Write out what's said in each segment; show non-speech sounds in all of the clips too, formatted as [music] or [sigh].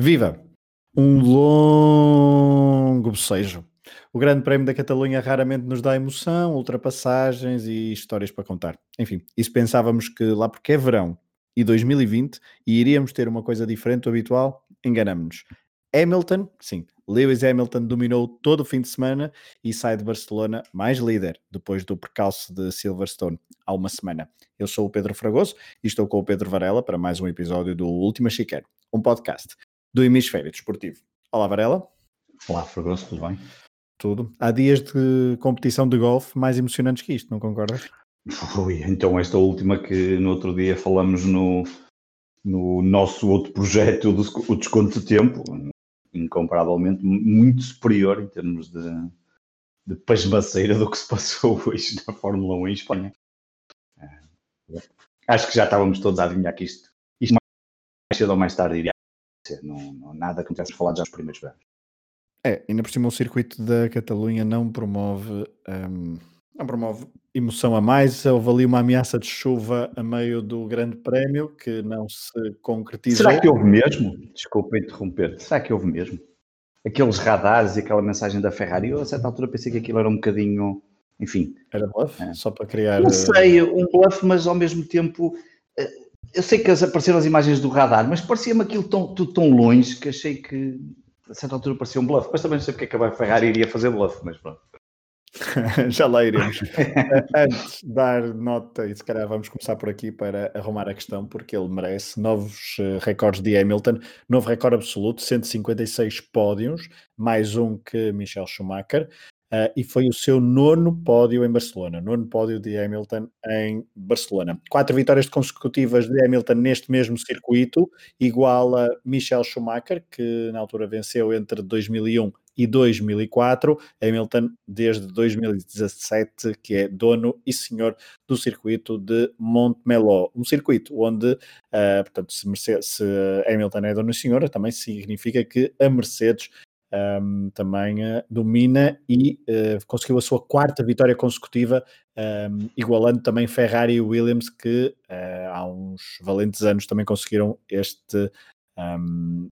Viva! Um longo bocejo. O Grande Prémio da Catalunha raramente nos dá emoção, ultrapassagens e histórias para contar. Enfim, isso pensávamos que lá porque é verão e 2020 e iríamos ter uma coisa diferente do habitual, enganamos-nos. Hamilton, sim, Lewis Hamilton dominou todo o fim de semana e sai de Barcelona mais líder depois do percalço de Silverstone há uma semana. Eu sou o Pedro Fragoso e estou com o Pedro Varela para mais um episódio do Última Chicane, um podcast do Hemisfério Desportivo. Olá, Varela. Olá, Fragoso, tudo bem? Tudo. Há dias de competição de golfe mais emocionantes que isto, não concordas? Ui, então esta última que no outro dia falamos no, no nosso outro projeto, o desconto de tempo, incomparavelmente muito superior em termos de, de pasmaceira do que se passou [laughs] hoje na Fórmula 1 em Espanha. É, acho que já estávamos todos a adivinhar que isto, isto mais cedo ou mais tarde iria acontecer. Não, não, nada que não falado já nos primeiros anos. É, ainda por cima o circuito da Catalunha não promove, um, não promove emoção a mais. Houve ali uma ameaça de chuva a meio do Grande Prémio que não se concretizou. Será que houve mesmo? Desculpa interromper. Será que houve mesmo? Aqueles radares e aquela mensagem da Ferrari, eu a certa altura pensei que aquilo era um bocadinho, enfim. Era bluff? É. Só para criar. Não sei, um bluff, mas ao mesmo tempo. Eh, eu sei que apareceram as imagens do radar, mas parecia-me aquilo tão, tudo tão longe que achei que a certa altura parecia um bluff. Mas também não sei porque é que a Ferrari iria fazer bluff, mas pronto. [laughs] Já lá iremos. [laughs] Antes de dar nota, e se calhar vamos começar por aqui para arrumar a questão, porque ele merece novos uh, recordes de Hamilton, novo recorde absoluto, 156 pódios, mais um que Michel Schumacher, uh, e foi o seu nono pódio em Barcelona, nono pódio de Hamilton em Barcelona. Quatro vitórias consecutivas de Hamilton neste mesmo circuito, igual a Michel Schumacher, que na altura venceu entre 2001 e 2004. Hamilton, desde 2017, que é dono e senhor do circuito de Montmeló, um circuito onde, uh, portanto, se, Mercedes, se, Hamilton é dono e senhor, também significa que a Mercedes um, também uh, domina e uh, conseguiu a sua quarta vitória consecutiva, um, igualando também Ferrari e Williams, que uh, há uns valentes anos também conseguiram este, um,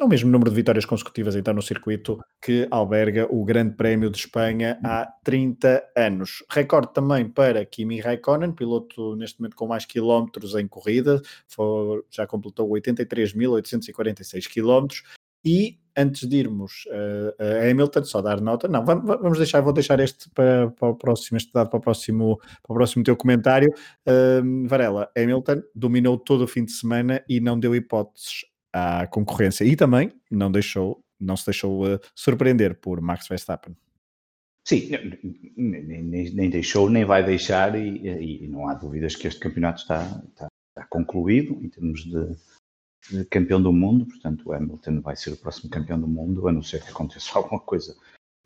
o mesmo número de vitórias consecutivas então no circuito que alberga o Grande Prémio de Espanha há 30 anos. Recorde também para Kimi Raikkonen, piloto neste momento com mais quilómetros em corrida, for, já completou 83.846 quilómetros e antes de irmos uh, a Hamilton, só dar nota, não, vamos deixar, vou deixar este para, para o próximo, este dado para o próximo, para o próximo teu comentário. Uh, Varela, Hamilton dominou todo o fim de semana e não deu hipóteses à concorrência e também não deixou, não se deixou uh, surpreender por Max Verstappen. Sim, nem, nem, nem, deixou, nem vai deixar, e, e, não há dúvidas que este campeonato está, está, está concluído em termos de, campeão do mundo. Portanto, o Hamilton vai ser o próximo campeão do mundo, a não ser que aconteça [laughs] alguma coisa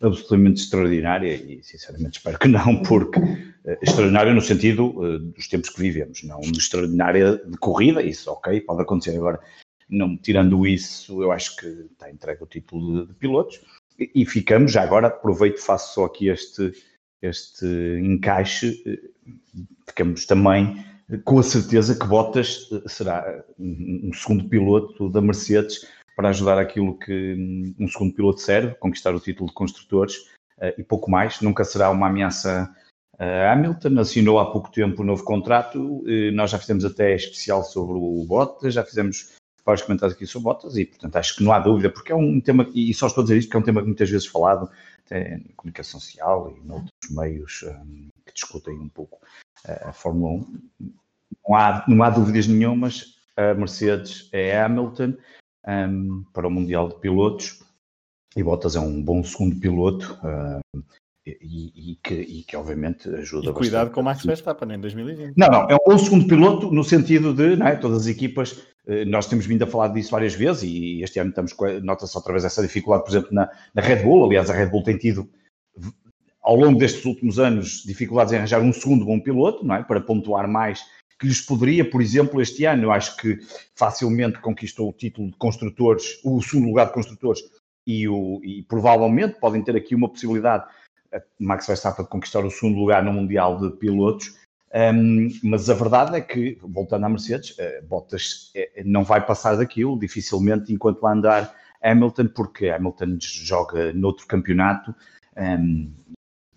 absolutamente extraordinária, e sinceramente espero que não, porque uh, extraordinária no sentido uh, dos tempos que vivemos, não extraordinária de corrida, isso ok, pode acontecer agora não, tirando isso, eu acho que está entregue o título de, de pilotos. E, e, ficamos, já agora aproveito, faço só aqui este, este encaixe, eh, ficamos também com a certeza que Bottas eh, será um segundo piloto da Mercedes para ajudar aquilo que hum, um segundo piloto serve, conquistar o título de construtores eh, e pouco mais. Nunca será uma ameaça a Hamilton. Assinou há pouco tempo o um novo contrato. Nós já fizemos até especial sobre o Bottas, já fizemos vários comentários aqui sobre Bottas e, portanto, acho que não há dúvida, porque é um tema, e só estou a dizer isto, porque é um tema que muitas vezes falado até em comunicação social e noutros meios um, que discutem um pouco a Fórmula 1. Não há, não há dúvidas nenhumas, a Mercedes é Hamilton um, para o Mundial de Pilotos e Bottas é um bom segundo piloto. E, e, que, e, que, obviamente ajuda e cuidado bastante. com o Max Verstappen em 2020. Não, não, é um bom segundo piloto no sentido de é, todas as equipas, eh, nós temos vindo a falar disso várias vezes e este ano estamos nota-se outra vez essa dificuldade, por exemplo, na, na, Red Bull. Aliás, a Red Bull tem tido ao longo destes últimos anos dificuldades em arranjar um segundo bom piloto, não é? Para pontuar mais que lhes poderia, por exemplo, este ano, eu acho que facilmente conquistou o título de construtores, o segundo lugar de construtores e, o, e provavelmente podem ter aqui uma possibilidade Max Verstappen conquistar o segundo lugar no Mundial de Pilotos, Um, mas a verdade é que, voltando à Mercedes, uh, Bottas uh, não vai passar daquilo, dificilmente, enquanto lá andar Hamilton, porque Hamilton joga noutro campeonato. Um,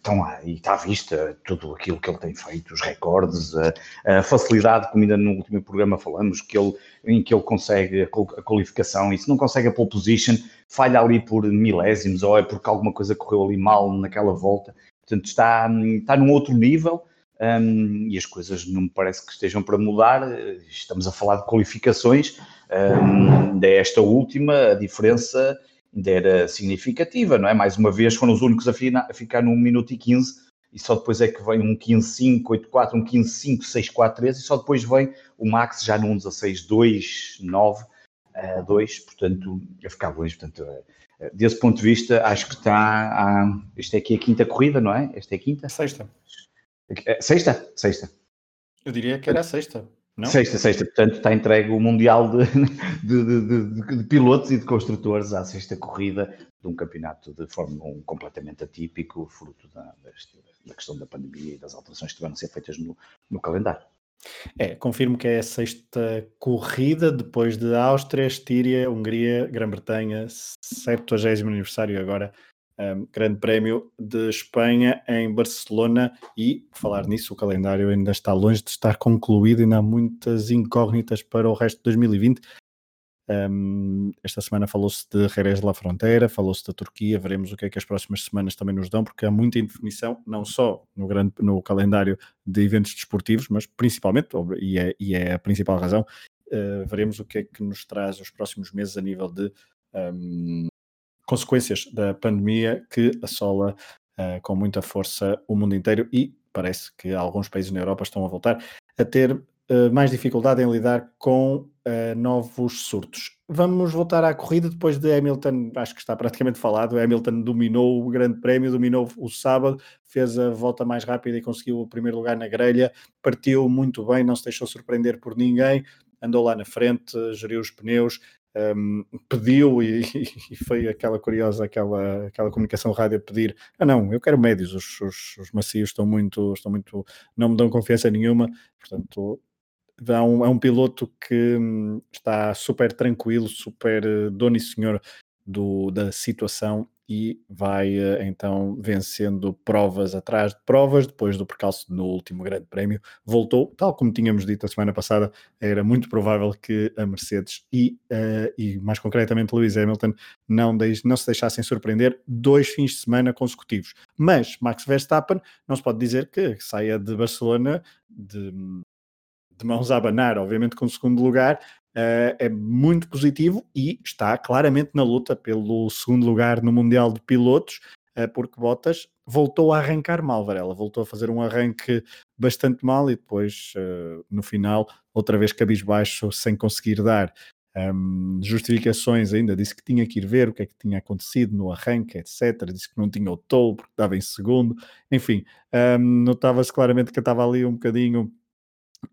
estão lá e está à vista tudo aquilo que ele tem feito, os recordes, a, a, facilidade, como ainda no último programa falamos, que ele, em que ele consegue a, a, qualificação e se não consegue a pole position, falha ali por milésimos ou é porque alguma coisa correu ali mal naquela volta. Portanto, está, está num outro nível um, e as coisas não me parece que estejam para mudar. Estamos a falar de qualificações, um, desta última, a diferença ainda era significativa, não é? Mais uma vez foram os únicos a, fina, a ficar num minuto e 15 e só depois é que vem um 15-5, 8-4, um 15-5, 6-4-3 e só depois vem o Max já num 16-2, 9, 2, portanto, a ficar longe, portanto, uh, desse ponto de vista, acho que está, a, esta é aqui a quinta corrida, não é? Esta é a quinta? Sexta. Sexta? Sexta. Eu diria que era a sexta. Não? Sexta, sexta, portanto está entregue o Mundial [laughs] de, de, de, de, pilotos e de construtores à sexta corrida de um campeonato de Fórmula 1 completamente atípico, fruto da, da questão da pandemia e das alterações que tiveram a ser feitas no, no calendário. É, confirmo que é a sexta corrida depois de Áustria, Estíria, Hungria, Grã-Bretanha, 70 aniversário agora um, Grande Prémio de Espanha em Barcelona e, falar nisso, o calendário ainda está longe de estar concluído, ainda há muitas incógnitas para o resto de 2020. Um, esta semana falou-se de Jerez de la Fronteira, falou-se da Turquia, veremos o que é que as próximas semanas também nos dão, porque há muita indefinição, não só no, grande, no calendário de eventos desportivos, mas principalmente, e é, e é a principal razão, uh, veremos o que é que nos traz os próximos meses a nível de um, consequências da pandemia que assola uh, com muita força o mundo inteiro e parece que alguns países na Europa estão a voltar a ter uh, mais dificuldade em lidar com uh, novos surtos. Vamos voltar à corrida depois de Hamilton, acho que está praticamente falado. Hamilton dominou o Grande Prémio, dominou o sábado, fez a volta mais rápida e conseguiu o primeiro lugar na grelha, partiu muito bem, não se deixou surpreender por ninguém, andou lá na frente, geriu os pneus, um, pediu e, e, foi aquela curiosa, aquela, aquela comunicação rádio a pedir, ah não, eu quero médios, os, os, os macios estão muito, estão muito, não me dão confiança nenhuma, portanto é um, é um piloto que hum, está super tranquilo, super eh, dono e senhor do, da situação e vai eh, então vencendo provas atrás de provas, depois do percalço no último grande prémio, voltou, tal como tínhamos dito a semana passada, era muito provável que a Mercedes e, uh, e mais concretamente Lewis Hamilton não, deix, não se deixassem surpreender dois fins de semana consecutivos. Mas Max Verstappen não se pode dizer que saia de Barcelona de, de mãos a abanar, obviamente com o segundo lugar, uh, é muito positivo e está claramente na luta pelo segundo lugar no Mundial de Pilotos, uh, porque Bottas voltou a arrancar mal, Varela, voltou a fazer um arranque bastante mal e depois, uh, no final, outra vez cabisbaixo, sem conseguir dar um, justificações ainda, disse que tinha que ir ver o que é que tinha acontecido no arranque, etc. Disse que não tinha o toll porque estava em segundo. Enfim, um, notava-se claramente que estava ali um bocadinho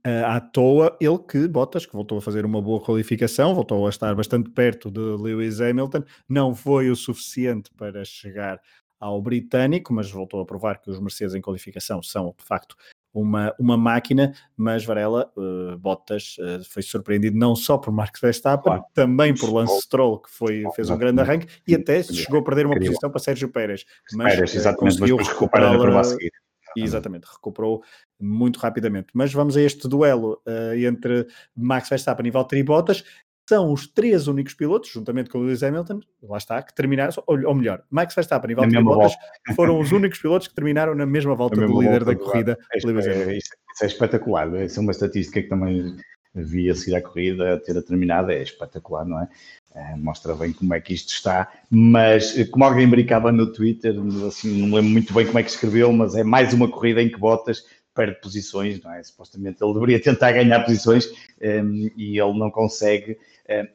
uh, à toa, ele que, Bottas, que voltou a fazer uma boa qualificação, voltou a estar bastante perto de Lewis Hamilton, não foi o suficiente para chegar ao britânico, mas voltou a provar que os Mercedes em qualificação são, de facto, uma, uma máquina, mas Varela, uh, Bottas, uh, foi surpreendido não só por Max Verstappen, claro. também por Lance Stroll, que foi, fez um grande arranque, e até chegou a perder uma posição para Sérgio Pérez. Mas, Pérez, exatamente, conseguiu mas recuperar a seguir. Exatamente, recuperou muito rapidamente. Mas vamos a este duelo uh, entre Max Verstappen e Valtteri Bottas. São os três únicos pilotos, juntamente com o Lewis Hamilton, lá está, que terminaram, ou, ou melhor, Max Verstappen e Valtteri Bottas volta. [laughs] foram os únicos pilotos que terminaram na mesma volta do líder da corrida, é, Lewis Hamilton. É, isso, é espetacular, isso é uma estatística que também vi a seguir a corrida, ter terminado, é espetacular, não é? é? mostra bem como é que isto está, mas eh, como alguém brincava no Twitter, assim, não lembro muito bem como é que escreveu, mas é mais uma corrida em que Bottas perde posições, não é? Supostamente ele deveria tentar ganhar posições um, ehm, e ele não consegue. Ehm,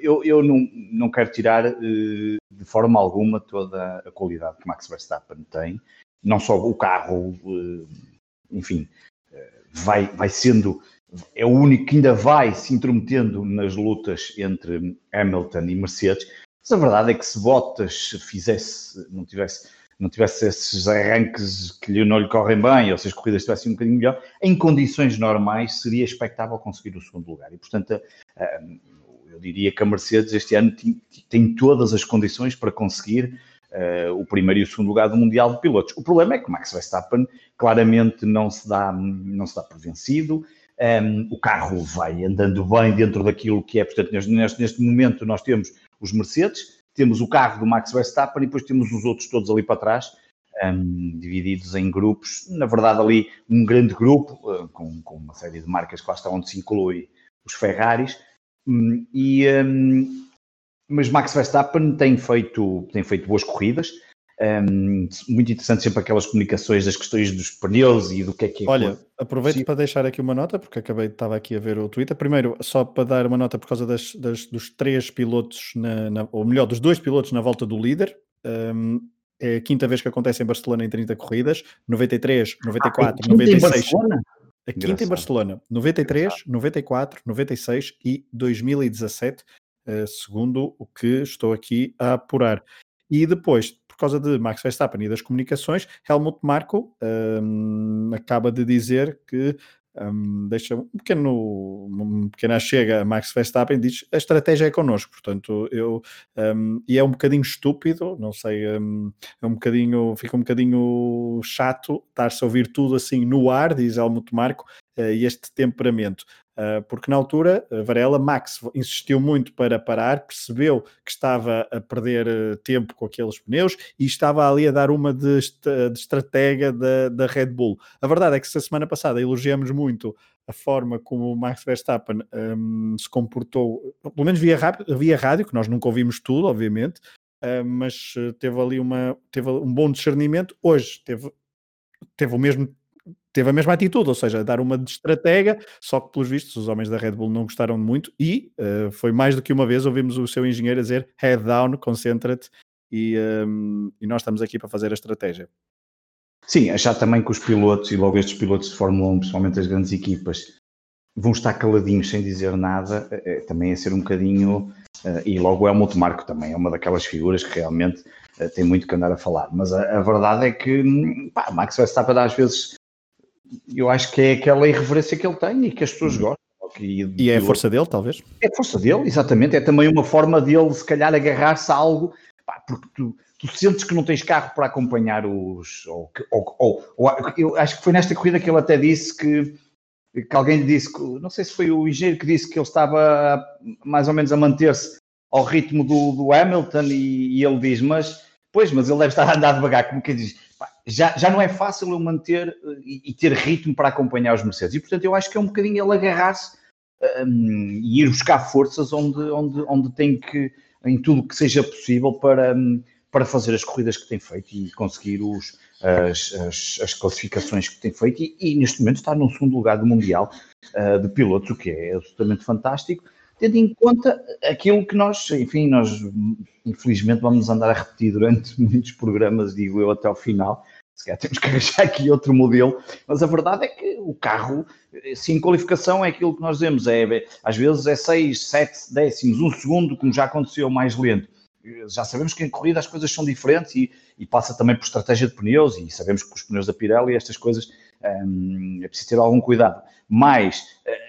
eu, eu não, não quero tirar uh, de forma alguma toda a qualidade que Max Verstappen tem, não só o carro, uh, enfim, vai, vai sendo é o único que ainda vai se intrometendo nas lutas entre Hamilton e Mercedes. Mas a verdade é que se Bottas fizesse, não tivesse não tivesse esses arranques que lhe, não lhe correm bem, ou se as corridas estivessem um bocadinho melhor, em condições normais seria expectável conseguir o segundo lugar. E, portanto, eu diria que a Mercedes este ano tem, todas as condições para conseguir uh, o primeiro e o segundo lugar do Mundial de Pilotos. O problema é que o Max Verstappen claramente não se dá, não se dá por vencido, um, o carro vai andando bem dentro daquilo que é, portanto, neste, neste momento nós temos os Mercedes, temos o carro do Max Verstappen e depois temos os outros todos ali para trás, um, divididos em grupos. Na verdade, ali um grande grupo, uh, com, com, uma série de marcas que lá está onde se inclui os Ferraris. Um, e, um, mas Max Verstappen tem feito, tem feito boas corridas. Um, muito interessante sempre aquelas comunicações das questões dos pneus e do que é que é. Olha, aproveito para deixar aqui uma nota, porque acabei, estava aqui a ver o Twitter. Primeiro, só para dar uma nota por causa das, das dos três pilotos, na, na, ou melhor, dos dois pilotos na volta do líder. Um, é a quinta vez que acontece em Barcelona em 30 corridas, 93, 94, ah, 96. A quinta em Barcelona, 93, Engraçado. 94, 96 e 2017, uh, segundo o que estou aqui a apurar. E depois, causa de Max Verstappen e das comunicações, Helmut Marko um, acaba de dizer que um, deixa um pequeno, uma pequena chega a Max Verstappen diz a estratégia é connosco, portanto eu um, e é um bocadinho estúpido, não sei, um, é um bocadinho, fica um bocadinho chato estar-se a ouvir tudo assim no ar, diz Helmut Marco, uh, este temperamento. Ah, porque na altura, Varela, Max insistiu muito para parar, percebeu que estava a perder tempo com aqueles pneus e estava ali a dar uma de, de estratega da, da Red Bull. A verdade é que essa semana passada elogiamos muito a forma como o Max Verstappen um, se comportou, pelo menos via, via rádio, que nós nunca ouvimos tudo, obviamente, uh, mas teve ali uma, teve um bom discernimento. Hoje teve, teve o mesmo teve a mesma atitude, ou seja, dar uma de estratega, só que pelos vistos os homens da Red Bull não gostaram muito e uh, foi mais do que uma vez ouvimos o seu engenheiro a dizer head down, concentra-te e, um, ehm, e nós estamos aqui para fazer a estratégia. Sim, achar também que os pilotos e logo estes pilotos de Fórmula 1, principalmente as grandes equipas, vão estar caladinhos sem dizer nada, é, também é ser um bocadinho. Uh, e logo é o Helmut Marco também, é uma daquelas figuras que realmente uh, tem muito que andar a falar. Mas a, a verdade é que hum, pá, Max Verstappen às vezes eu acho que é aquela irreverência que ele tem e que as pessoas uhum. gostam. E, e é a força dele, talvez? É a força dele, exatamente. É também uma forma dele, se calhar, agarrar-se a algo, pá, porque tu, tu, sentes que não tens carro para acompanhar os. Ou, ou, ou, ou, eu acho que foi nesta corrida que ele até disse que, que alguém lhe disse, que, não sei se foi o engenheiro que disse que ele estava mais ou menos a manter-se ao ritmo do, do Hamilton e, e, ele diz, mas, pois, mas ele deve estar a andar devagar, como quem diz já, já não é fácil eu manter eh, e, e, ter ritmo para acompanhar os Mercedes. E, portanto, eu acho que é um bocadinho ele agarrar-se um, e ir buscar forças onde, onde, onde tem que, em tudo que seja possível para, um, para fazer as corridas que tem feito e conseguir os, as, as, as classificações que tem feito. E, e, neste momento está no segundo lugar do Mundial uh, de pilotos, o que é absolutamente fantástico tendo em conta aquilo que nós, enfim, nós infelizmente vamos andar a repetir durante [laughs] muitos programas, digo eu, até ao final, se calhar temos que arranjar aqui outro modelo, mas a verdade é que o carro, sim, qualificação é aquilo que nós dizemos, é, às vezes é 6, 7 décimos, um segundo, como já aconteceu mais lento. Já sabemos que em corrida as coisas são diferentes e, e passa também por estratégia de pneus e sabemos que os pneus da Pirelli estas coisas hum, é preciso ter algum cuidado. Mas hum,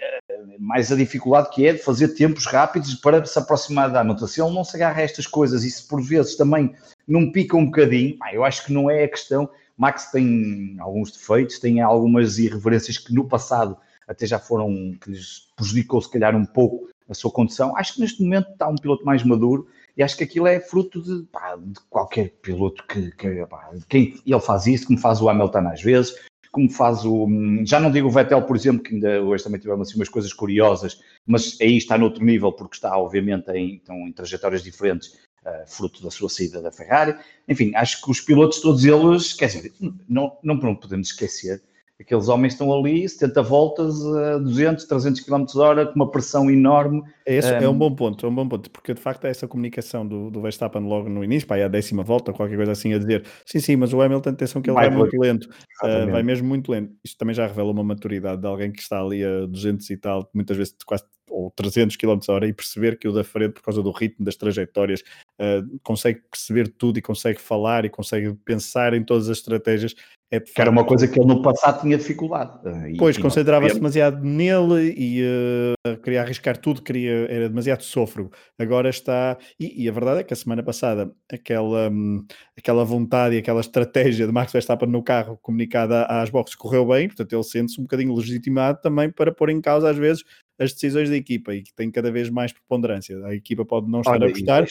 mais a dificuldade que é de fazer tempos rápidos para se aproximar da nota. Se ele não se agarra a estas coisas e se por vezes também não pica um bocadinho, eu acho que não é a questão Max tem alguns defeitos, tem algumas irreverências que no passado até já foram, que lhes prejudicou se calhar um pouco a sua condição. Acho que neste momento está um piloto mais maduro e acho que aquilo é fruto de, pá, de qualquer piloto que, que pá, quem ele faz isso, como faz o Hamilton às vezes, como faz o. Já não digo o Vettel, por exemplo, que ainda hoje também tivemos assim umas coisas curiosas, mas aí está noutro nível, porque está, obviamente, em, estão em trajetórias diferentes, uh, fruto da sua saída da Ferrari. Enfim, acho que os pilotos, todos eles, quer dizer, não, não podemos esquecer Aqueles homens estão ali, 70 voltas a 200, 300 km hora, com uma pressão enorme. É, esse, um... é um bom ponto, é um bom ponto, porque de facto é essa comunicação do, do Verstappen logo no início, pá, é a décima volta, qualquer coisa assim, a dizer sim, sim, mas o Hamilton, atenção que ele vai, vai muito lento, uh, vai mesmo muito lento. Isto também já revela uma maturidade de alguém que está ali a 200 e tal, muitas vezes quase ou 300 km hora e perceber que o da frente, por causa do ritmo das trajetórias, uh, consegue perceber tudo e consegue falar e consegue pensar em todas as estratégias. É que era uma coisa que ele no passado tinha dificuldade. Eh, pois, concentrava-se demasiado nele e uh, queria arriscar tudo, queria, era demasiado sofro. Agora está. E, e, a verdade é que a semana passada, aquela, um, aquela vontade e aquela estratégia de Max Verstappen no carro comunicada às boxes correu bem, portanto ele sente-se um bocadinho legitimado também para pôr em causa, às vezes, as decisões da equipa e que tem cada vez mais preponderância. A equipa pode não estar Olha, a gostar.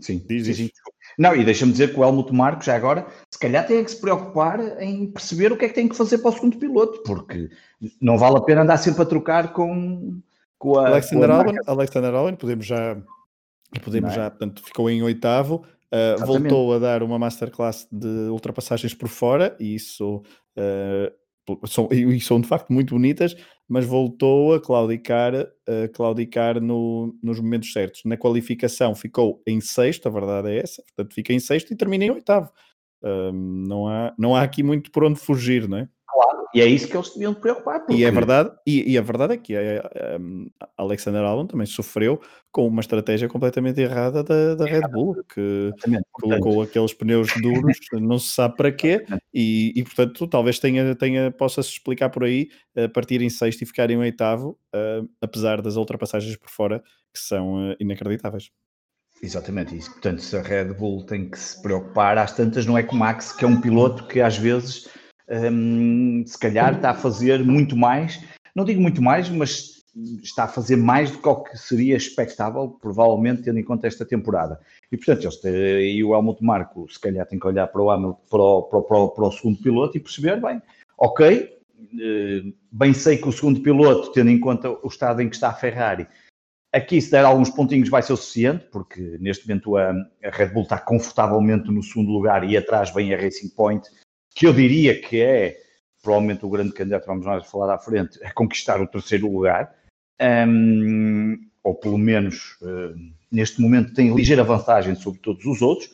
Sim, diz, diz. Não, e deixa-me dizer que o Helmut Marko já agora, se calhar tem que se preocupar em perceber o que é que tem que fazer para o segundo piloto, porque não vale a pena andar sempre a trocar com, com a. Alexander Albon, Alexander Albon, podemos já, podemos é? já, portanto, ficou em oitavo, uh, voltou a dar uma masterclass de ultrapassagens por fora, e isso. Uh, são, e são de facto muito bonitas, mas voltou a claudicar, a claudicar no, nos momentos certos. Na qualificação ficou em sexto, a verdade é essa, portanto fica em sexto e termina em oitavo. Um, não, há, não há aqui muito por onde fugir, não é? Claro, e é isso que eles deviam preocupar. Porque... E é verdade, e, e, a verdade é que a, eh, a, a Alexander Albon também sofreu com uma estratégia completamente errada da, da Red Bull, que colocou aqueles pneus duros, não se sabe para quê, e, e portanto talvez tenha, tenha possa-se explicar por aí, a partir em sexto e ficar em oitavo, uh, apesar das ultrapassagens por fora, que são uh, inacreditáveis. Exatamente isso. Portanto, se a Red Bull tem que se preocupar, às tantas não é com o Max, que é um piloto que às vezes um, se calhar está a fazer muito mais, não digo muito mais, mas está a fazer mais do que o que seria expectável, provavelmente, tendo em conta esta temporada. E, portanto, têm, e o Helmut Marco, se calhar, tem que olhar para o, para o, para o, para o segundo piloto e perceber, bem, ok, eh, bem sei que o segundo piloto, tendo em conta o estado em que está a Ferrari, aqui se der alguns pontinhos vai ser o suficiente, porque neste momento a Red Bull está confortavelmente no segundo lugar e atrás vem a Racing Point, que eu diria que é provavelmente o grande candidato, vamos nós falar à frente, a conquistar o terceiro lugar, um, ou pelo menos uh, neste momento tem ligeira vantagem sobre todos os outros.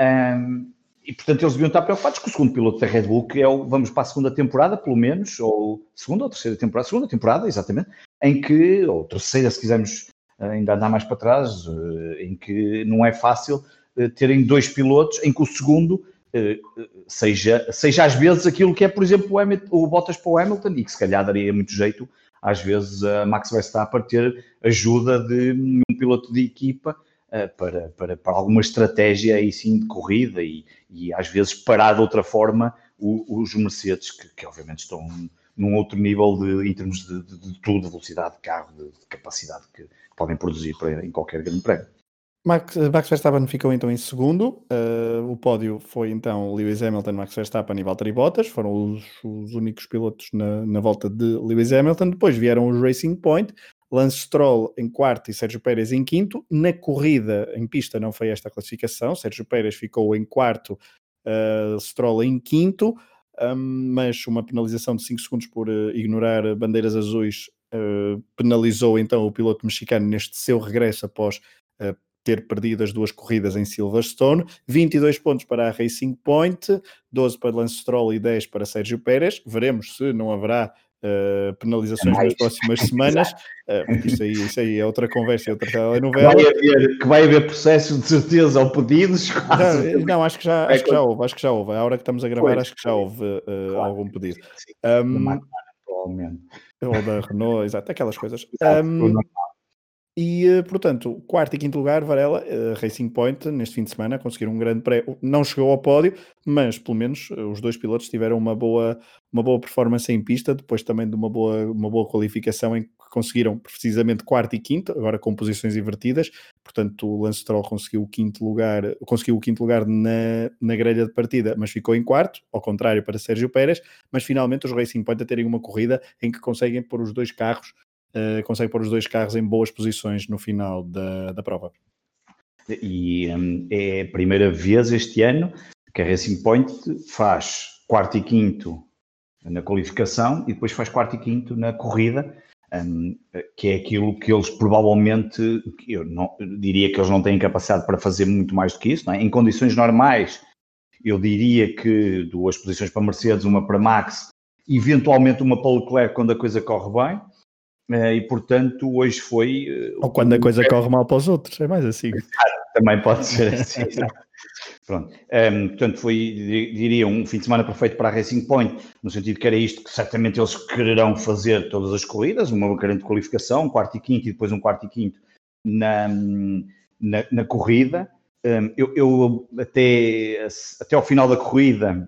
Um, e portanto eles deviam estar preocupados com o segundo piloto da Red Bull, que é o, vamos para a segunda temporada, pelo menos, ou segunda ou terceira temporada, segunda temporada, exatamente, em que, ou terceira, se quisermos ainda andar mais para trás, uh, em que não é fácil terem dois pilotos, em que o segundo eh, seja, seja às vezes aquilo que é, por exemplo, o, Hamilton, o Bottas para o Hamilton e que se calhar daria muito jeito, às vezes, a Max Verstappen ter ajuda de um piloto de equipa uh, para, para, para alguma estratégia aí sim de corrida e, e às vezes parar de outra forma os Mercedes, que, que, obviamente estão num outro nível de, em termos de, de, de tudo, de velocidade de carro, de, de capacidade que, que, podem produzir para, em qualquer grande prémio. Max, Max Verstappen ficou então em segundo. Uh, o pódio foi então Lewis Hamilton, Max Verstappen e Valtteri Bottas. Foram os, os únicos pilotos na, na, volta de Lewis Hamilton. Depois vieram os Racing Point, Lance Stroll em quarto e Sérgio Pérez em quinto. Na corrida em pista não foi esta classificação. Sérgio Pérez ficou em quarto, uh, Stroll em quinto. Um, mas uma penalização de 5 segundos por uh, ignorar bandeiras azuis penalizou então o piloto mexicano neste seu regresso após ter perdido as duas corridas em Silverstone, 22 pontos para a Racing Point, 12 para Lance Stroll e 10 para Sérgio Pérez. Veremos se não haverá uh, penalizações nas próximas [laughs] semanas. Uh, isso, aí, isso aí é outra conversa, outra telenovela. Que vai haver, que vai haver processos de certeza ou pedidos? [laughs] Não, não, acho, que já, acho que já houve, acho que já houve. A hora que estamos a gravar, pois, acho que já houve uh, claro, algum pedido. Sim, um, ou da Renault, exato, aquelas coisas. Exato, um, e, eh, portanto, quarto e quinto lugar, Varela, uh, Racing Point, neste fim de semana, conseguiram um grande prémio. Não chegou ao pódio, mas pelo menos uh, os dois pilotos tiveram uma boa, uma boa performance em pista, depois também de uma boa, uma boa qualificação em que conseguiram precisamente quarto e quinto, agora com posições invertidas. Portanto, o Lance Stroll conseguiu o quinto lugar, conseguiu o quinto lugar na, na grelha de partida, mas ficou em quarto, ao contrário para Sérgio Pérez. Mas finalmente os Racing Point a terem uma corrida em que conseguem pôr os dois carros uh, consegue pôr os dois carros em boas posições no final da, da prova. E um, é a primeira vez este ano que a Racing Point faz quarto e quinto na qualificação e depois faz quarto e quinto na corrida, um, que é aquilo que eles provavelmente, eu, não, eu diria que eles não têm capacidade para fazer muito mais do que isso. É? Em condições normais, eu diria que duas posições para Mercedes, uma para Max, eventualmente uma para Leclerc quando a coisa corre bem. E portanto hoje foi. Ou quando a coisa corre mal para os outros, é mais assim. Também pode ser assim. [laughs] Pronto. Um, portanto, foi, diria, um fim de semana perfeito para a Racing Point, no sentido que era isto que certamente eles quererão fazer todas as corridas, uma grande qualificação, um quarto e quinto e depois um quarto e quinto na, na, na corrida. Um, eu, eu, até, até ao final da corrida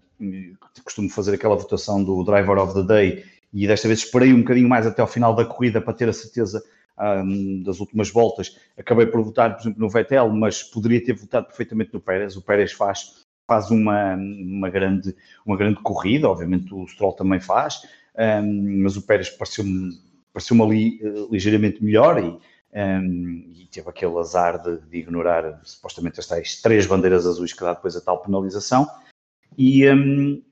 costumo fazer aquela votação do Driver of the Day e desta vez esperei um bocadinho mais até ao final da corrida para ter a certeza um, das últimas voltas. Acabei por votar, por exemplo, no Vettel, mas poderia ter votado perfeitamente no Pérez. O Pérez faz, faz uma, uma, grande, uma grande corrida, obviamente o Stroll também faz, um, mas o Pérez pareceu-me pareceu ali uh, ligeiramente melhor e, um, e, teve aquele azar de, de, ignorar supostamente as tais três bandeiras azuis que dá depois a tal penalização. E,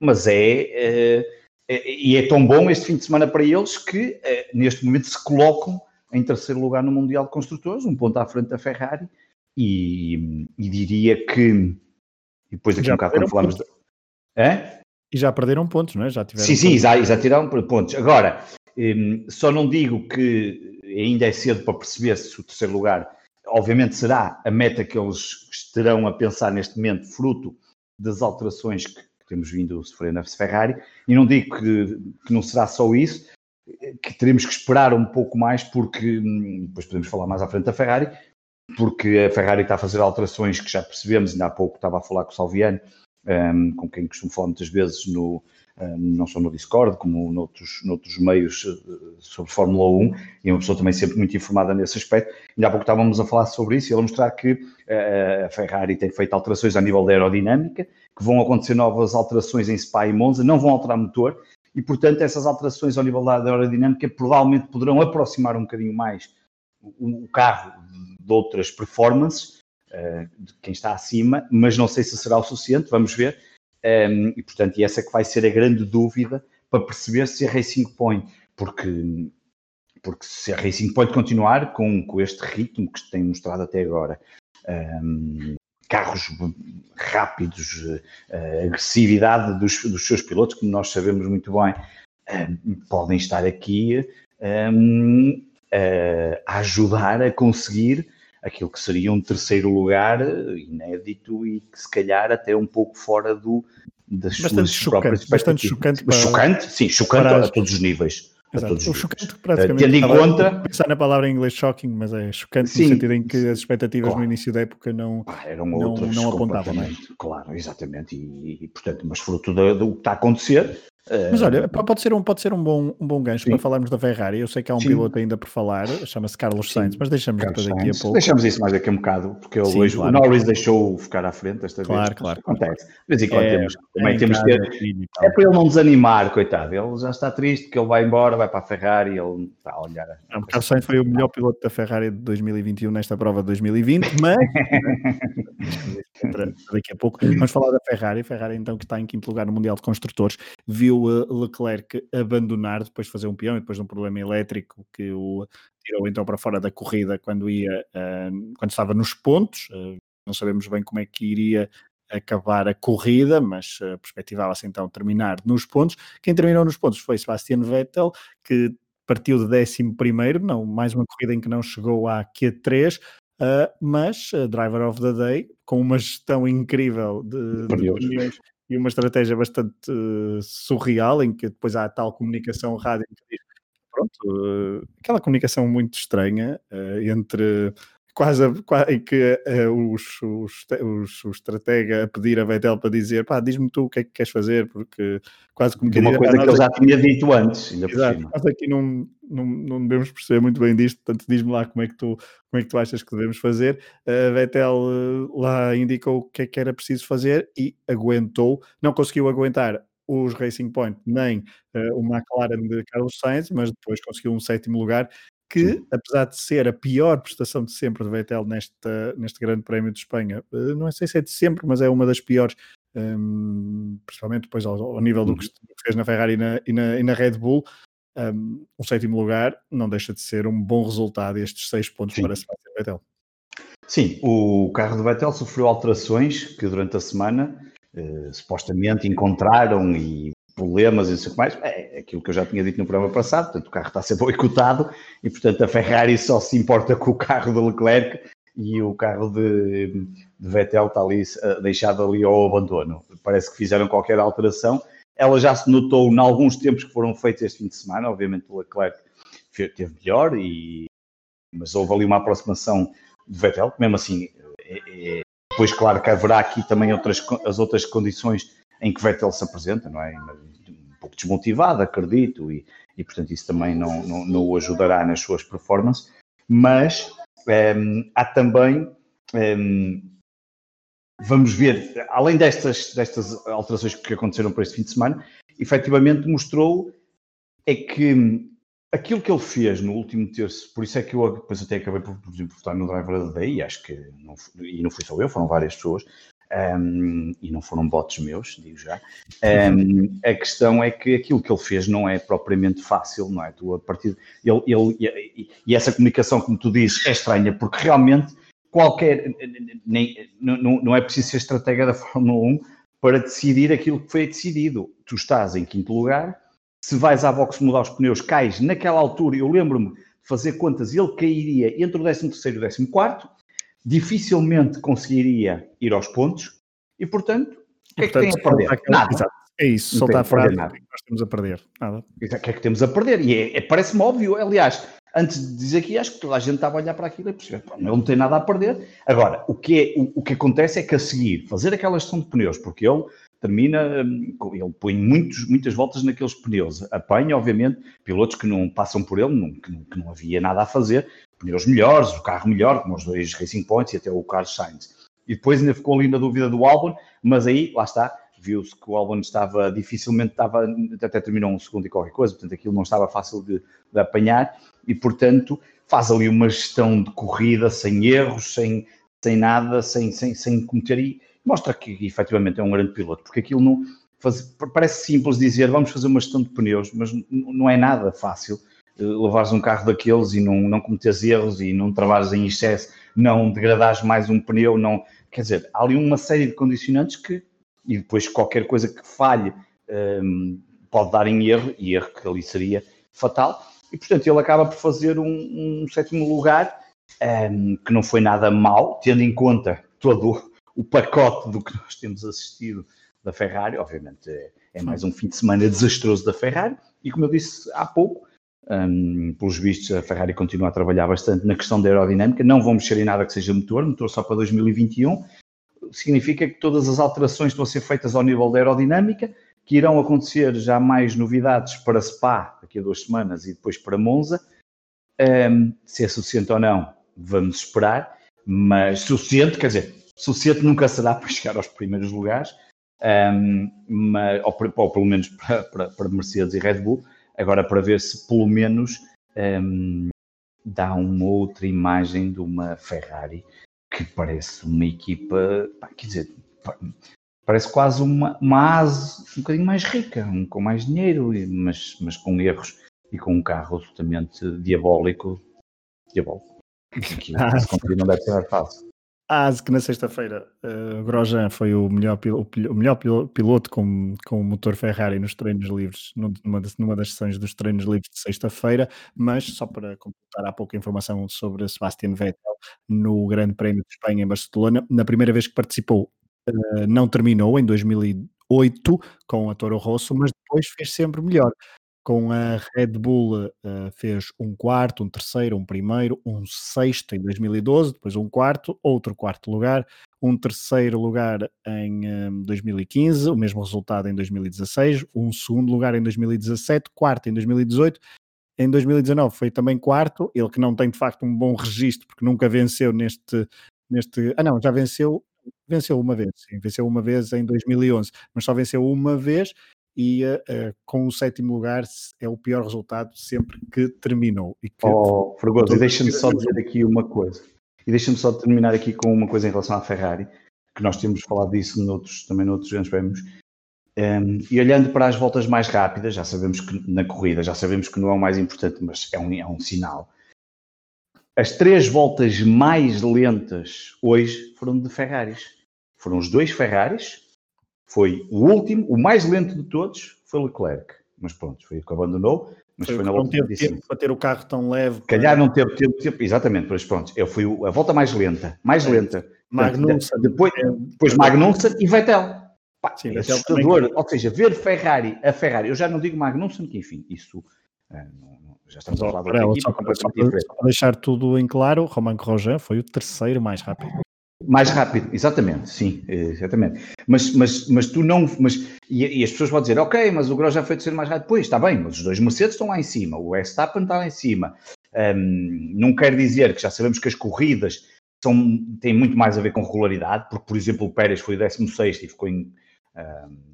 mas é, uh, e é tão bom este fim de semana para eles que uh, neste momento se colocam em terceiro lugar no Mundial de Construtores, um ponto à frente da Ferrari, e, e diria que. E depois daqui a um bocado, quando falamos. De... É? E já perderam pontos, não é? Já tiveram sim, sim, já, já tiraram pontos. Agora, um, só não digo que ainda é cedo para perceber se o terceiro lugar, obviamente, será a meta que eles estarão a pensar neste momento, fruto das alterações que, que temos vindo a sofrer na Ferrari, e não digo que, que não será só isso, que teremos que esperar um pouco mais, porque hum, depois podemos falar mais à frente da Ferrari, porque a Ferrari está a fazer alterações que já percebemos, ainda há pouco estava a falar com o Salviano, um, com quem costumo falar muitas vezes, no, não só no Discord, como noutros, noutros meios uh, sobre Fórmula 1, e uma pessoa também sempre muito informada nesse aspecto. Ainda há pouco estávamos a falar sobre isso e ele mostrar que uh, a Ferrari tem feito alterações a nível da aerodinâmica, que vão acontecer novas alterações em Spa e Monza, não vão alterar motor, e, portanto, essas alterações ao nível da aerodinâmica provavelmente poderão aproximar um bocadinho mais o, carro de outras performances, de quem está acima, mas não sei se será o suficiente, vamos ver. Um, e, portanto, e essa que vai ser a grande dúvida para perceber se a Racing Point, porque, porque se a Racing Point continuar com, com este ritmo que tem mostrado até agora, um, carros rápidos, uh, agressividade dos, dos, seus pilotos, como nós sabemos muito bem, uh, podem estar aqui um, a ajudar a conseguir aquilo que seria um terceiro lugar inédito e que se calhar até um pouco fora do, das bastante suas chocante, próprias bastante chocante, para, chocante, sim, chocante a todos os níveis. Exato. O chocante praticamente. Tendo em conta. Pensar na palavra em inglês shocking, mas é chocante Sim. no sentido em que as expectativas claro. no início da época não, ah, eram não, não apontavam, não é? Claro, exatamente. E, e, portanto, mas fruto do, do que está a acontecer, mas olha, pode ser um, pode ser um, bom, um bom gancho Sim. para falarmos da Ferrari. Eu sei que há um Sim. piloto ainda por falar, chama-se Carlos Sainz, mas deixamos Carlos daqui a pouco. Deixamos isso mais daqui a um bocado, porque Sim, hoje claro. o Norris deixou ficar à frente esta claro, vez. Claro, Acontece. De vez em quando é, temos, também é temos ter. É para ele não desanimar, coitado. Ele já está triste que ele vai embora, vai para a Ferrari, ele está a olhar. Não, Carlos Sainz foi o melhor piloto da Ferrari de 2021 nesta prova de 2020, mas [laughs] daqui a pouco vamos falar da Ferrari. Ferrari, então, que está em quinto lugar no Mundial de Construtores, viu uh, Leclerc abandonar depois de fazer um peão e depois de um problema elétrico que o tirou então para fora da corrida quando ia uh, quando estava nos pontos. Uh, não sabemos bem como é que iria acabar a corrida, mas uh, perspectivava-se então terminar nos pontos. Quem terminou nos pontos foi Sebastian Vettel, que partiu de 11 não, mais uma corrida em que não chegou à Q3, uh, mas uh, Driver of the Day, com uma gestão incrível de, de pneus e uma estratégia bastante uh, surreal, em que depois há a tal comunicação rádio que diz, pronto, uh, aquela comunicação muito estranha uh, entre quase, quase em que uh, os, os, os, o estratega a pedir a Vettel para dizer pá, diz-me tu o que é que queres fazer, porque quase como que uma coisa que ele já tinha dito antes. Ainda Exato, nós aqui não, não, não devemos perceber muito bem disto, portanto diz-me lá como é, que tu, como é que tu achas que devemos fazer. A Vettel uh, lá indicou o que é que era preciso fazer e aguentou, não conseguiu aguentar os Racing Point nem uh, o McLaren de Carlos Sainz, mas depois conseguiu um sétimo lugar que, Sim. apesar de ser a pior prestação de sempre de Vettel neste, neste Grande Prémio de Espanha, eh, não sei se é de sempre, mas é uma das piores, um, principalmente depois ao, ao nível do uhum. que fez na Ferrari e na, e na, e na Red Bull. Um, um, sétimo lugar não deixa de ser um bom resultado, estes seis pontos Sim. para Sebastian Vettel. Sim, o carro de Vettel sofreu alterações que durante a semana eh, supostamente encontraram e problemas e não que mais, é aquilo que eu já tinha dito no programa passado, portanto o carro está a ser boicotado e portanto a Ferrari só se importa com o carro de Leclerc e o carro de, de Vettel está ali uh, deixado ali ao abandono. Parece que fizeram qualquer alteração. Ela já se notou em alguns tempos que foram feitos este fim de semana, obviamente o Leclerc teve melhor, e, mas houve ali uma aproximação de Vettel, mesmo assim, é, é, depois claro que haverá aqui também outras, as outras condições em que Vettel se apresenta, não é? Um pouco desmotivado, acredito, e, e portanto isso também não, não, não o ajudará nas suas performances, mas um, ehm, há também, um, ehm, vamos ver, além destas, destas alterações que aconteceram para este fim de semana, efetivamente mostrou é que aquilo que ele fez no último terço, por isso é que eu depois até acabei por, por exemplo, votar no Driver da Day, acho que, não, e não fui só eu, foram várias pessoas, um, e não foram botes meus, digo já. Um, a questão é que aquilo que ele fez não é propriamente fácil, não é? Tu, a partir ele, ele e, e, essa comunicação, como tu dizes, é estranha, porque realmente qualquer. Nem, não, não é preciso ser estratega da [laughs] Fórmula 1 para decidir aquilo que foi decidido. Tu estás em quinto lugar, se vais à box mudar os pneus, cais naquela altura. Eu lembro-me de fazer contas, ele cairia entre o 13 e o 14 dificilmente conseguiria ir aos pontos e, portanto, o que é que tem a perder? Nada. Exato. É isso, soltar a frase, o que nós temos a perder? Nada. O que é que temos a perder? E é, é parece-me óbvio, aliás, antes de dizer aqui, acho que toda a gente estava a olhar para aquilo e perceber, ele não tem nada a perder. Agora, o que, é, o, o, que acontece é que a seguir, fazer aquela gestão de pneus, porque ele termina, hum, ele põe muitos, muitas voltas naqueles pneus, apanha, obviamente, pilotos que não passam por ele, não, que, não, que não havia nada a fazer, pneus melhores, o carro melhor, como os dois Racing Points e até o Carlos Sainz. E depois ainda ficou ali na dúvida do Albon, mas aí, lá está, viu-se que o Albon estava dificilmente, estava, até terminou um segundo e qualquer coisa, portanto aquilo não estava fácil de, de apanhar. E, portanto, faz ali uma gestão de corrida sem erros, sem, sem nada, sem, sem, sem cometer e mostra que efetivamente é um grande piloto, porque aquilo não faz, parece simples dizer vamos fazer uma gestão de pneus, mas não é nada fácil levares um carro daqueles e não, não cometeres erros e não travares em excesso, não degradares mais um pneu, não. Quer dizer, há ali uma série de condicionantes que, e depois qualquer coisa que falhe um, pode dar em erro, e erro que ali seria fatal, e portanto ele acaba por fazer um, um sétimo lugar um, que não foi nada mal, tendo em conta todo o pacote do que nós temos assistido da Ferrari, obviamente é, é mais um fim de semana desastroso da Ferrari, e como eu disse há pouco, um, pelos vistos, a Ferrari continua a trabalhar bastante na questão da aerodinâmica. Não vão mexer em nada que seja motor, motor só para 2021. Significa que todas as alterações estão a ser feitas ao nível da aerodinâmica, que irão acontecer já mais novidades para Spa daqui a duas semanas e depois para Monza. Um, se é suficiente ou não, vamos esperar, mas suficiente, quer dizer, suficiente nunca será para chegar aos primeiros lugares, um, mas, ou, ou, pelo menos para, para, para Mercedes e Red Bull, Agora, para ver se pelo menos um, dá uma outra imagem de uma Ferrari que parece uma equipa, pá, quer dizer, parece quase uma, uma ASE um bocadinho mais rica, um, com mais dinheiro, mas, mas com erros e com um carro absolutamente diabólico. Diabólico. [laughs] Que não deve ser fácil. AS que na sexta-feira uh, Grosjean foi o melhor, o melhor piloto com, com o motor Ferrari nos treinos livres, numa, numa das sessões dos treinos livres de sexta-feira, mas só para completar há pouca informação sobre Sebastian Vettel no Grande Prémio de Espanha em Barcelona, na primeira vez que participou uh, não terminou em 2008 com a Toro Rosso, mas depois fez sempre melhor com a Red Bull uh, fez um quarto, um terceiro, um primeiro, um sexto em 2012, depois um quarto, outro quarto lugar, um terceiro lugar em um, eh, 2015, o mesmo resultado em 2016, um segundo lugar em 2017, quarto em 2018. Em 2019 foi também quarto, ele que não tem de facto um bom registro, porque nunca venceu neste. neste ah, não, já venceu venceu uma vez, sim, venceu uma vez em 2011, mas só venceu uma vez e uh, com o sétimo lugar é o pior resultado sempre que terminou. E que oh, Fregoso, e deixa-me só dizer aqui uma coisa. E deixa-me só terminar aqui com uma coisa em relação à Ferrari, que nós temos falado disso noutros, também noutros grandes prémios. Um, e olhando para as voltas mais rápidas, já sabemos que na corrida, já sabemos que não é o mais importante, mas é um, é um sinal. As três voltas mais lentas hoje foram de Ferraris. Foram os dois Ferraris foi o último, o mais lento de todos, foi Leclerc, mas pronto, foi o que abandonou. Mas foi, foi na não teve tempo para ter o carro tão leve. Para... Calhar não teve tempo, tempo, exatamente, mas pronto, eu fui a volta mais lenta, mais é. lenta. Magnussen. Depois, depois Magnussen e Vettel. Pá, Sim, é assustador. Também... Ou seja, ver Ferrari, a Ferrari, eu já não digo Magnussen, que enfim, isso é, não, já estamos a falar de outra equipe só, completamente só para deixar tudo em claro, Romain Grosjean foi o terceiro mais rápido. Mais rápido, exatamente, sim, exatamente. Mas, mas, mas tu não. Mas, e, e as pessoas vão dizer, ok, mas o Grosjean foi o terceiro mais rápido. Pois, está bem, mas os dois Mercedes estão lá em cima, o Verstappen está lá em cima. Um, não quer dizer que já sabemos que as corridas são, têm muito mais a ver com regularidade, porque, por exemplo, o Pérez foi o 16 e ficou em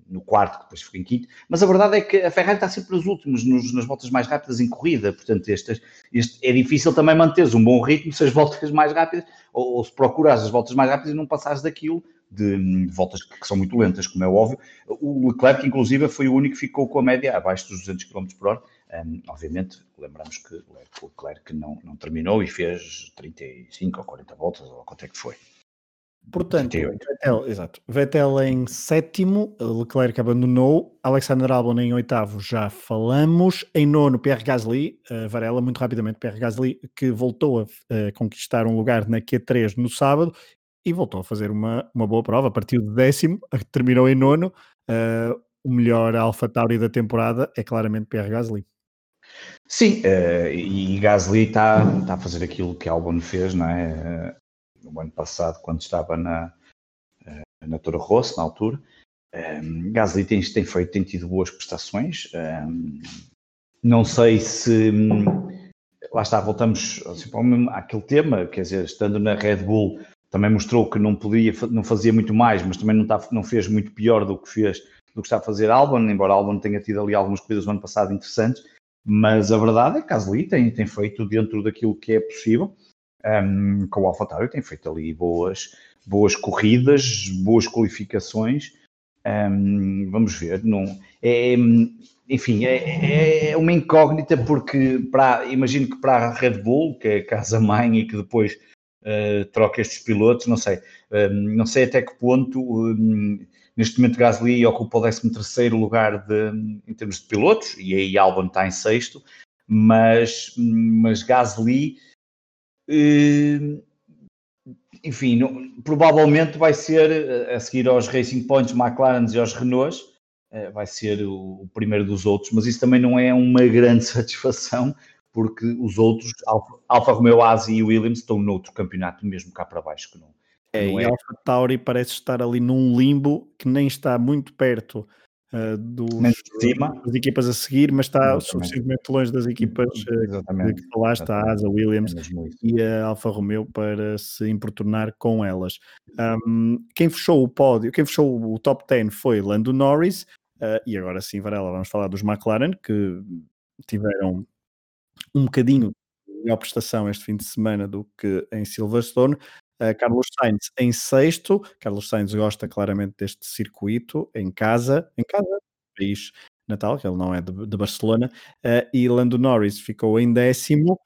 no quarto, depois ficou em quinto, mas a verdade é que a Ferrari está sempre nos últimos, nos, nas voltas mais rápidas em corrida, portanto este, este, é difícil também manteres um bom ritmo se as voltas mais rápidas, ou, ou se procuras as voltas mais rápidas e não passares daquilo de, de, voltas que são muito lentas, como é óbvio. O Leclerc, inclusive, foi o único que ficou com a média abaixo dos 200 km por hora. Um, obviamente, lembramos que o Leclerc não, não terminou e fez 35 ou 40 voltas, ou quanto é que foi. Portanto, Vettel, exato. Vettel em sétimo, Leclerc abandonou, Alexander Albon em oitavo, já falamos. Em nono, Pierre Gasly, uh, Varela, muito rapidamente, Pierre Gasly, que voltou a uh, conquistar um lugar na Q3 no sábado e voltou a fazer uma, uma boa prova, partiu de décimo, [laughs] terminou em nono. Uh, o melhor Alpha Tauri da temporada é claramente Pierre Gasly. Sim, e Gasly está tá a fazer aquilo que Albon fez, não é? No ano passado, quando estava na, eh, na Toro Rosso, na altura. Um, ehm, Gasly tem, tem, feito, tem tido boas prestações. Um, ehm, não sei se. Lá está, voltamos assim, àquele tema, quer dizer, estando na Red Bull, também mostrou que não podia, não fazia muito mais, mas também não, está, não fez muito pior do que fez, do que está a fazer Albon, embora Albon tenha tido ali algumas corridas no ano passado interessantes, mas a verdade é que Gasly tem, tem feito dentro daquilo que é possível um, com o AlphaTauri tem feito ali boas, boas corridas, boas qualificações. Um, vamos ver, não é, enfim, é, é, uma incógnita porque para, imagino que para a Red Bull, que é a casa-mãe e que depois uh, troca estes pilotos, não sei, um, não sei até que ponto um, neste momento Gasly ocupa o 13 terceiro lugar de, em termos de pilotos e aí Albon está em sexto, mas, mas Gasly enfim, não, provavelmente vai ser, eh, a seguir aos Racing Points, McLaren e aos Renaults, eh, vai ser o, o, primeiro dos outros, mas isso também não é uma grande [laughs] satisfação, porque os outros, Alfa, Alfa Romeo, Asi e Williams, estão noutro campeonato, mesmo cá para baixo. Que não, é, não é. e Alfa Tauri parece estar ali num limbo que nem está muito perto uh, dos, das equipas a seguir, mas está Exatamente. suficientemente longe das equipas uh, de que falaste, a Asa, Williams é e a Alfa Romeo para se importunar com elas. Um, quem fechou o pódio, quem fechou o top 10 foi Lando Norris, uh, e agora sim, Varela, vamos falar dos McLaren, que tiveram um bocadinho melhor prestação este fim de semana do que em Silverstone, Uh, Carlos Sainz em sexto. Carlos Sainz gosta claramente deste circuito em casa, em casa, país natal, que ele não é de, de Barcelona. Uh, e Lando Norris ficou em décimo.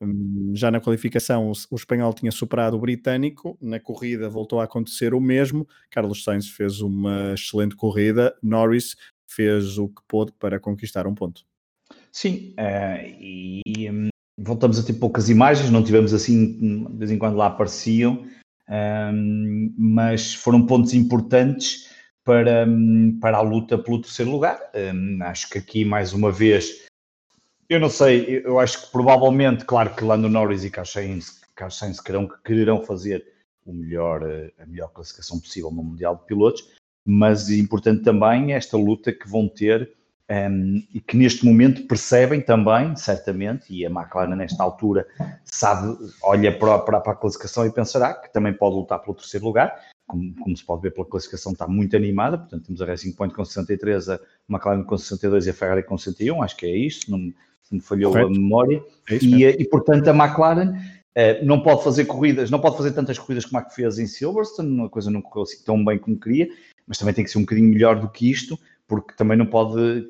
Um, já na qualificação, o, o, espanhol tinha superado o britânico. Na corrida voltou a acontecer o mesmo. Carlos Sainz fez uma excelente corrida. Norris fez o que pôde para conquistar um ponto. Sim, uh, e um, voltamos a ter poucas imagens, não tivemos assim, de vez em quando lá apareciam, um, mas foram pontos importantes para, para a luta pelo terceiro lugar. Um, acho que aqui, mais uma vez, eu não sei, eu acho que provavelmente, claro que Lando Norris e Carlos Sainz, Carlos querão, quererão fazer o melhor, a melhor classificação possível no Mundial de Pilotos, mas é importante também esta luta que vão ter um, e que neste momento percebem também, certamente, e a McLaren nesta altura sabe, olha para, para, para, a classificação e pensará que também pode lutar pelo terceiro lugar, como, como, se pode ver pela classificação está muito animada, portanto temos a Racing Point com 63, a McLaren com 62 e a Ferrari com 61, acho que é isto, não, me falhou Correto. a memória, é e, e, portanto a McLaren uh, não pode fazer corridas, não pode fazer tantas corridas como a que fez em Silverstone, a coisa não correu assim tão bem como queria, mas também tem que ser um bocadinho melhor do que isto, porque também não pode,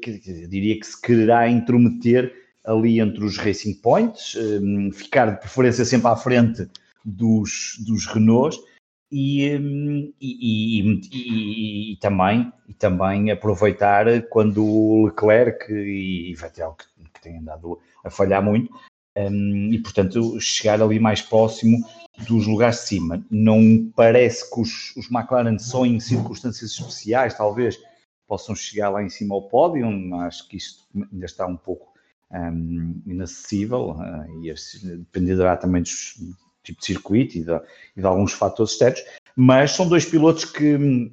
diria que se quererá intrometer ali entre os Racing Points, um, ficar de preferência sempre à frente dos, dos Renaults, e, hum, e, e, e, também, e também aproveitar quando o Leclerc e Vettel, que, que têm andado a falhar muito, um, e portanto chegar ali mais próximo dos lugares de cima. Não parece que os, os McLaren só em circunstâncias especiais, talvez, possam chegar lá em cima ao pódio, acho que isto ainda está um pouco um, inacessível uh, e dependerá também dos tipo de circuito e de, e de, alguns fatores externos, mas são dois pilotos que, um,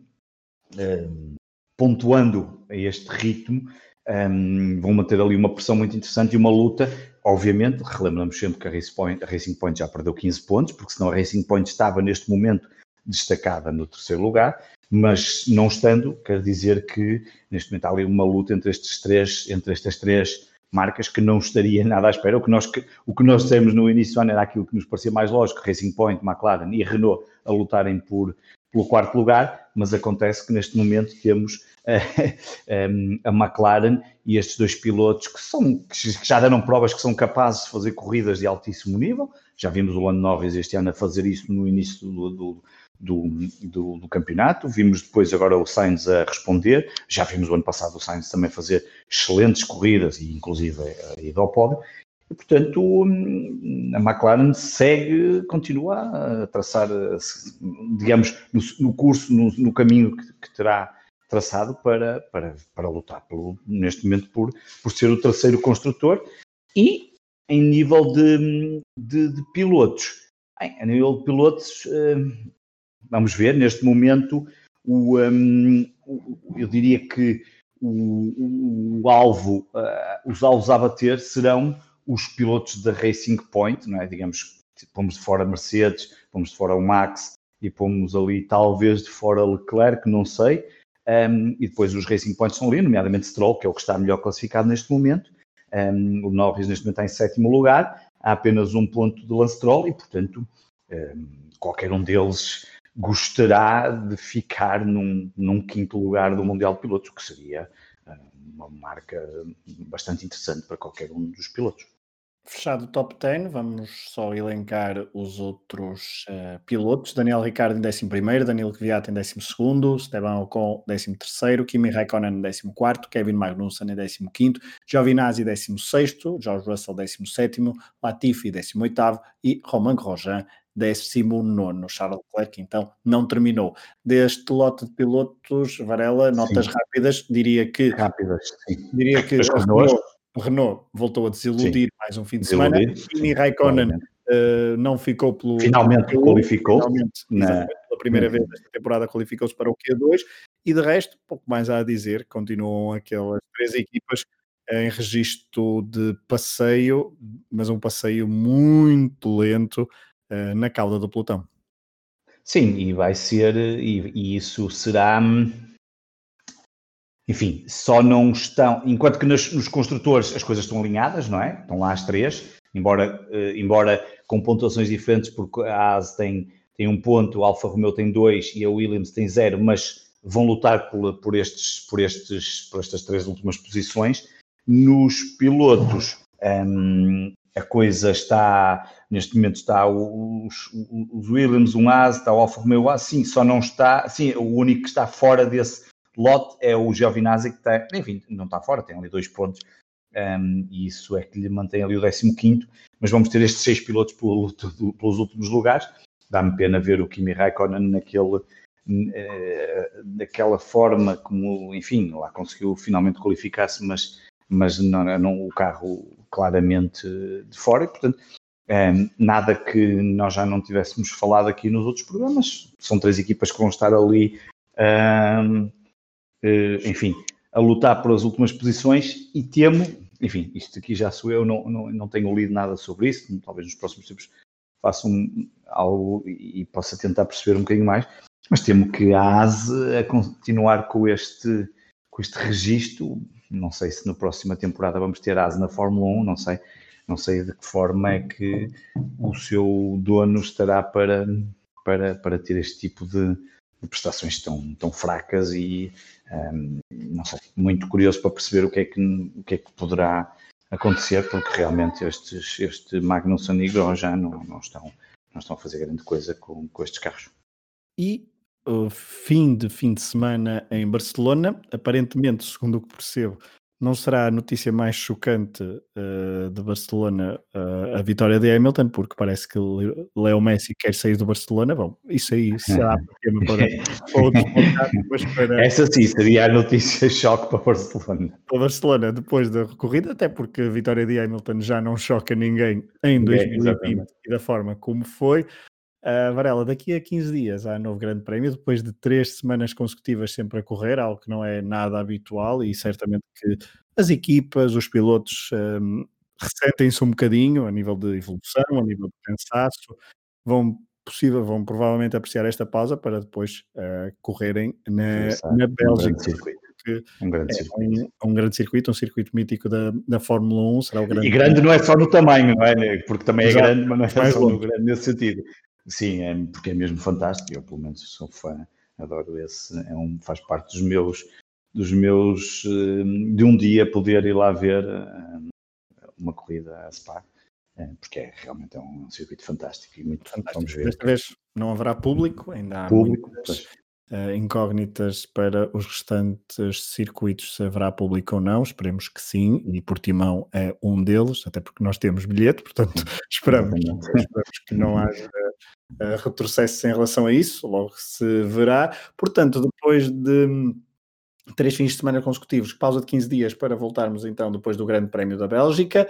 pontuando a este ritmo, um, vão manter ali uma pressão muito interessante e uma luta. Obviamente, relembramos sempre que a Racing, Point, a Racing Point já perdeu 15 pontos, porque senão a Racing Point estava neste momento destacada no terceiro lugar, mas não estando, quer dizer que neste momento há ali uma luta entre estes três, entre estas três marcas que não estaria [laughs] nada à espera. O que nós, o que nós dissemos no início ano era aquilo que nos parecia mais lógico, Racing Point, McLaren e Renault a lutarem por, pelo quarto lugar, mas acontece que neste momento temos [laughs] a, a McLaren e estes dois pilotos que, são, que já deram provas que são capazes de fazer corridas de altíssimo nível. Já vimos o Lando Norris este ano a fazer isso no início do, do do, do, do, campeonato. Vimos depois agora o Sainz a responder. Já vimos o ano passado o Sainz também fazer excelentes corridas e inclusive a ida ao pódio. E, portanto, a McLaren segue, continua a traçar, digamos, no, no curso, no, no caminho que, que, terá traçado para, para, para lutar pelo, neste momento por, por ser o terceiro construtor. E em nível de, de, de pilotos, Bem, a nível de pilotos, eh, vamos ver, neste momento, o, um, eu diria que o, o alvo, uh, os alvos a bater serão os pilotos da Racing Point, não é? Digamos, pomos de fora Mercedes, pomos de fora o Max e pomos ali talvez de fora Leclerc, não sei. Um, e depois os Racing Points estão ali, nomeadamente Stroll, que é o que está melhor classificado neste momento. Um, o Norris neste momento está em sétimo lugar, há apenas um ponto de Lance Stroll e, portanto, um, qualquer um deles gostará de ficar num, num, quinto lugar do Mundial de Pilotos, que seria uh, uma marca bastante interessante para qualquer um dos pilotos. Fechado o top 10, vamos só elencar os outros uh, pilotos. Daniel Ricciardo em 11, Daniel Kvyat em 12, Esteban Ocon 13, Kimi Raikkonen em 14, Kevin Magnussen em 15, Giovinazzi 16, George Russell 17, Latifi 18 e Romain Grosjean 19 Charles Leclerc, então não terminou. Deste lote de pilotos, Varela, notas sim. rápidas, diria que. Rápidas, sim. Diria que Renault, Renault voltou a desiludir sim. mais um fim de semana. Kimi Raikkonen uh, não ficou pelo. Finalmente pelo, qualificou. Finalmente, na... pela primeira vez nesta temporada qualificou-se para o Q2 e de resto, pouco mais há a dizer, continuam aquelas três equipas em registro de passeio, mas um passeio muito lento, uh, na cauda do pelotão. Sim, e vai ser, e, e, isso será, hum, enfim, só não estão, enquanto que nos, nos, construtores as coisas estão alinhadas, não é? Estão lá as três, embora, uh, embora com pontuações diferentes, porque a AS tem, tem um ponto, a Alfa Romeo tem dois e a Williams tem zero, mas vão lutar por, por, estes, por, estes, por estas três últimas posições. Nos pilotos, um, a coisa está, neste momento está os, os Williams, um As, está o Alfa Romeo A, sim, só não está, sim, o único que está fora desse lote é o Giovinazzi, que está, enfim, não está fora, tem ali dois pontos, um, e isso é que lhe mantém ali o 15 mas vamos ter estes seis pilotos pelo, pelos últimos lugares, dá-me pena ver o Kimi Raikkonen naquele, eh, daquela forma como, enfim, lá conseguiu finalmente qualificar-se, mas, mas não, não, o carro claramente de fora e, portanto, é, nada que nós já não tivéssemos falado aqui nos outros programas. São três equipas que vão estar ali, um, eh, enfim, a lutar por as últimas posições e temo, enfim, isto aqui já sou eu, não, não, não tenho lido nada sobre isso, talvez nos próximos tempos faça um, algo e possa tentar perceber um bocadinho mais, mas temo que a ASE a continuar com este, com este registro não sei se na próxima temporada vamos ter asa na Fórmula 1, não sei. Não sei de que forma é que o seu dono estará para, para, para ter este tipo de, de prestações tão, tão fracas e um, não sei, muito curioso para perceber o que é que, o que, é que poderá acontecer, porque realmente estes, este Magnussen e Grosjean não, não, estão, não estão a fazer grande coisa com, com estes carros. e o fim de fim de semana em Barcelona. Aparentemente, segundo o que percebo, não será a notícia mais chocante uh, de Barcelona uh, a vitória de Hamilton, porque parece que Leo Messi quer sair do Barcelona. Bom, isso aí será tema para outros mas para... Essa sim seria a notícia choque para Barcelona. Para Barcelona, depois da corrida, até porque a vitória de Hamilton já não choca ninguém em 2020 é, e da forma como foi. Uh, Varela, daqui a 15 dias há novo Grande Prémio, depois de três semanas consecutivas sempre a correr, algo que não é nada habitual e certamente que as equipas, os pilotos um, ressentem-se um bocadinho a nível de evolução, a nível de cansaço, vão possível, vão provavelmente apreciar esta pausa para depois uh, correrem na, na Bélgica. Um grande, é circuito. Um, um, grande circuito, um circuito mítico da, da Fórmula 1. Será o grande e grande não é só no tamanho, não é? Porque também é Exato. grande, mas não é só no grande nesse sentido. Sim, é, porque é mesmo fantástico. Eu, pelo menos, sou fã, adoro esse. É um, faz parte dos meus, dos meus. De um dia poder ir lá ver eh, uma corrida a Spa, eh, porque é realmente é um circuito fantástico e muito fantástico. Vamos ver. Desta vez não haverá público, ainda há público, muitas, incógnitas para os restantes circuitos, se haverá público ou não. Esperemos que sim, e Portimão é um deles, até porque nós temos bilhete, portanto [laughs] esperamos, esperamos que não haja uh, retrocesso em relação a isso, logo se verá. Portanto, depois de três fins de semana consecutivos, pausa de 15 dias para voltarmos então depois do Grande Prémio da Bélgica.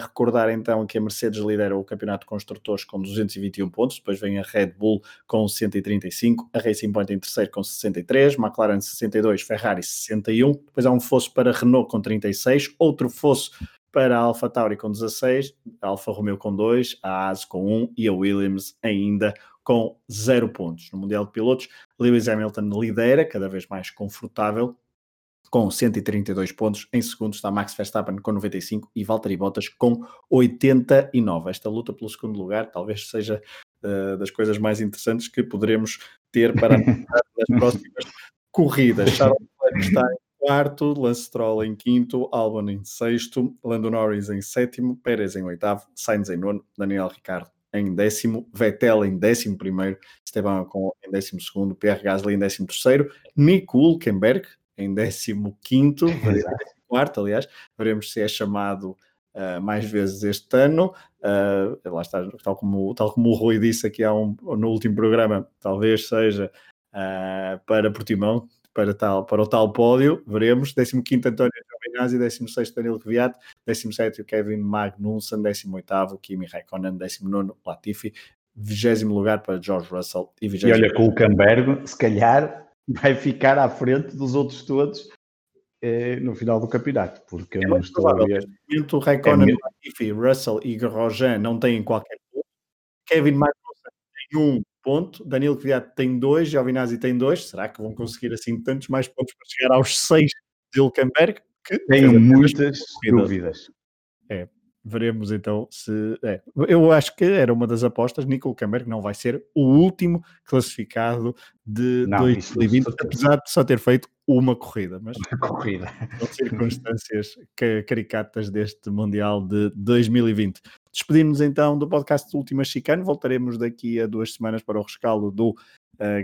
Recordar então que a Mercedes lidera o Campeonato de Construtores com 221 pontos, depois vem a Red Bull com 135, a Racing Point em terceiro com 63, McLaren 62, Ferrari 61, depois há um fosso para Renault com 36, outro fosso para a Alfa Tauri com 16, a Alfa Romeo com 2, a AS com 1 e a Williams ainda com 0 pontos. No Mundial de Pilotos, Lewis Hamilton lidera, cada vez mais confortável, com 132 pontos. Em segundo está Max Verstappen com 95 e Valtteri Bottas com 89. Esta luta pelo segundo lugar talvez seja uh, das coisas mais interessantes que poderemos ter para nas [laughs] próximas corridas. Charles Leclerc está em quarto, Lance Stroll em quinto, Albon em sexto, Lando Norris em sétimo, Pérez em oitavo, Sainz em nono, Daniel Ricciardo em décimo, Vettel em décimo primeiro, Esteban Ocon em décimo segundo, Pierre Gasly em décimo terceiro, Nico Hulkenberg em décimo quinto, quarto, aliás, veremos se é chamado uh, mais vezes este ano. Uh, lá está, tal como, tal como o Rui disse aqui há um, no último programa, talvez seja uh, para Portimão, para, tal, para o tal pódio, veremos. 15 António Giovinazzi, 16 Danilo Kvyat, 17 Kevin Magnussen, 18 Kimi Raikkonen, 19 Latifi, 20 lugar para George Russell e 20 E olha, com o Cambergo, se calhar vai ficar à frente dos outros todos eh, no final do campeonato, porque é não estou a ver. O Raikkonen, é Latifi, Russell e Grosjean não têm qualquer ponto. Kevin Magnussen tem um ponto, Danilo Kvyat tem dois, Giovinazzi tem dois. Será que vão conseguir assim tantos mais pontos para chegar aos seis de Hülkenberg? Que tenho muitas dúvidas. É, veremos então se. É. Eu acho que era uma das apostas. Nico Hülkenberg não vai ser o último classificado de não, 2020, isso, apesar de só ter feito uma corrida. Mas uma corrida. São circunstâncias caricatas deste Mundial de 2020. Despedimos então do podcast do Última Chicane. Voltaremos daqui a duas semanas para o rescaldo do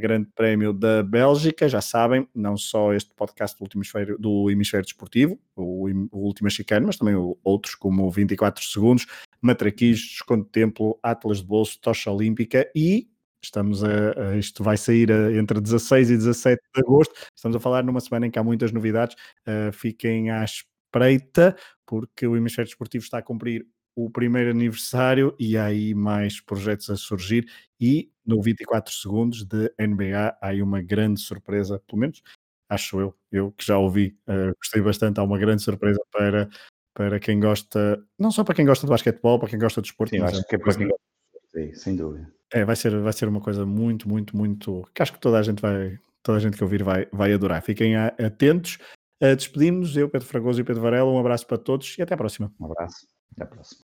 Grande Prémio da Bélgica. Já sabem, não só este podcast do, hemisfério, do Hemisfério Desportivo, o, o Última mas também outros como 24 Segundos, Matraquis, Desconto Templo, Atlas de Bolso, Tocha Olímpica e Estamos a, a, isto vai sair a, entre 16 e 17 de agosto. Estamos a falar numa semana em que há muitas novidades. Uh, fiquem à espreita, porque o Hemisfério Desportivo está a cumprir o primeiro aniversário e há aí mais projetos a surgir e no 24 segundos de NBA há aí uma grande surpresa, pelo menos acho eu, eu que já ouvi, uh, gostei bastante, há uma grande surpresa para, para quem gosta, não só para quem gosta de basquetebol, para quem gosta de esporte, Sim, acho que é para quem gosta Sim, sem dúvida. É, vai ser, vai ser uma coisa muito, muito, muito. que acho que toda a gente vai, toda a gente que ouvir vai, vai adorar. Fiquem atentos. Uh, Despedimos-nos, eu, Pedro Fragoso e Pedro Varela. Um abraço para todos e até à próxima. Um abraço. Até à próxima.